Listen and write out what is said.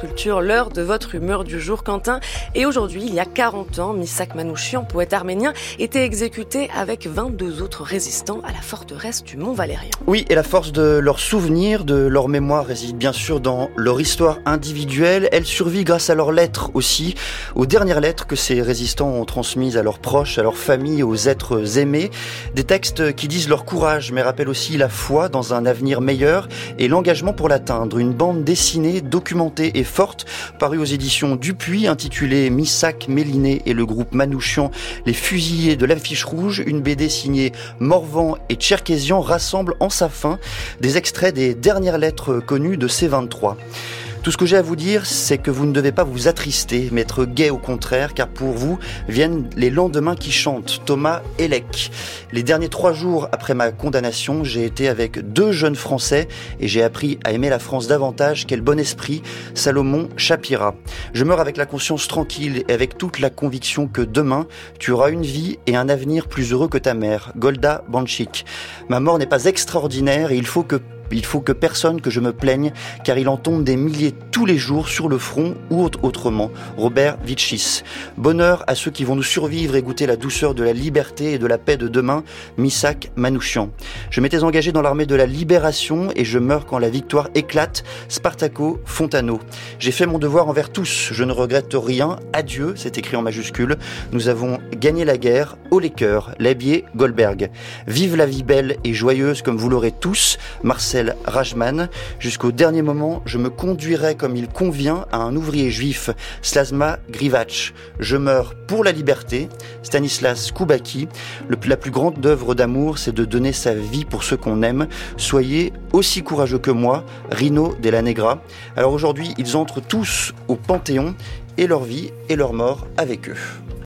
Culture, l'heure de votre humeur du jour, Quentin. Et aujourd'hui, il y a 40 ans, Misak Manouchian, poète arménien, était exécuté avec 22 autres résistants à la forteresse du Mont Valérien. Oui, et la force de leurs souvenirs, de leur mémoire réside bien sûr dans leur histoire individuelle. Elle survit grâce à leurs lettres aussi, aux dernières lettres que ces résistants ont transmises à leurs proches, à leurs familles, aux êtres aimés. Des textes qui disent leur courage, mais rappellent aussi la foi dans un avenir meilleur et l'engagement pour l'atteindre. Une bande dessinée, documentée et forte, parue aux éditions Dupuis, intitulée Missac, Méliné et le groupe Manouchian, les fusillés de l'affiche rouge, une BD signée Morvan et Tcherkézian rassemble en sa fin des extraits des dernières lettres connues de ces 23. Tout ce que j'ai à vous dire, c'est que vous ne devez pas vous attrister, mais être gai au contraire, car pour vous viennent les lendemains qui chantent. Thomas Elec. Les derniers trois jours après ma condamnation, j'ai été avec deux jeunes Français et j'ai appris à aimer la France davantage. Quel bon esprit, Salomon Chapira. Je meurs avec la conscience tranquille et avec toute la conviction que demain, tu auras une vie et un avenir plus heureux que ta mère. Golda Banchik. Ma mort n'est pas extraordinaire et il faut que il faut que personne que je me plaigne, car il en tombe des milliers tous les jours sur le front ou autrement. Robert Vitchis. Bonheur à ceux qui vont nous survivre et goûter la douceur de la liberté et de la paix de demain. Misak Manouchian. Je m'étais engagé dans l'armée de la libération et je meurs quand la victoire éclate. Spartaco Fontano. J'ai fait mon devoir envers tous. Je ne regrette rien. Adieu, c'est écrit en majuscule. Nous avons gagné la guerre. Haut les cœurs. Labier Goldberg. Vive la vie belle et joyeuse comme vous l'aurez tous. Marcel Rajman. Jusqu'au dernier moment, je me conduirai comme il convient à un ouvrier juif, Slasma Grivach. Je meurs pour la liberté. Stanislas Koubaki. la plus grande œuvre d'amour, c'est de donner sa vie pour ceux qu'on aime. Soyez aussi courageux que moi, Rino la Negra. Alors aujourd'hui, ils entrent tous au Panthéon et leur vie et leur mort avec eux.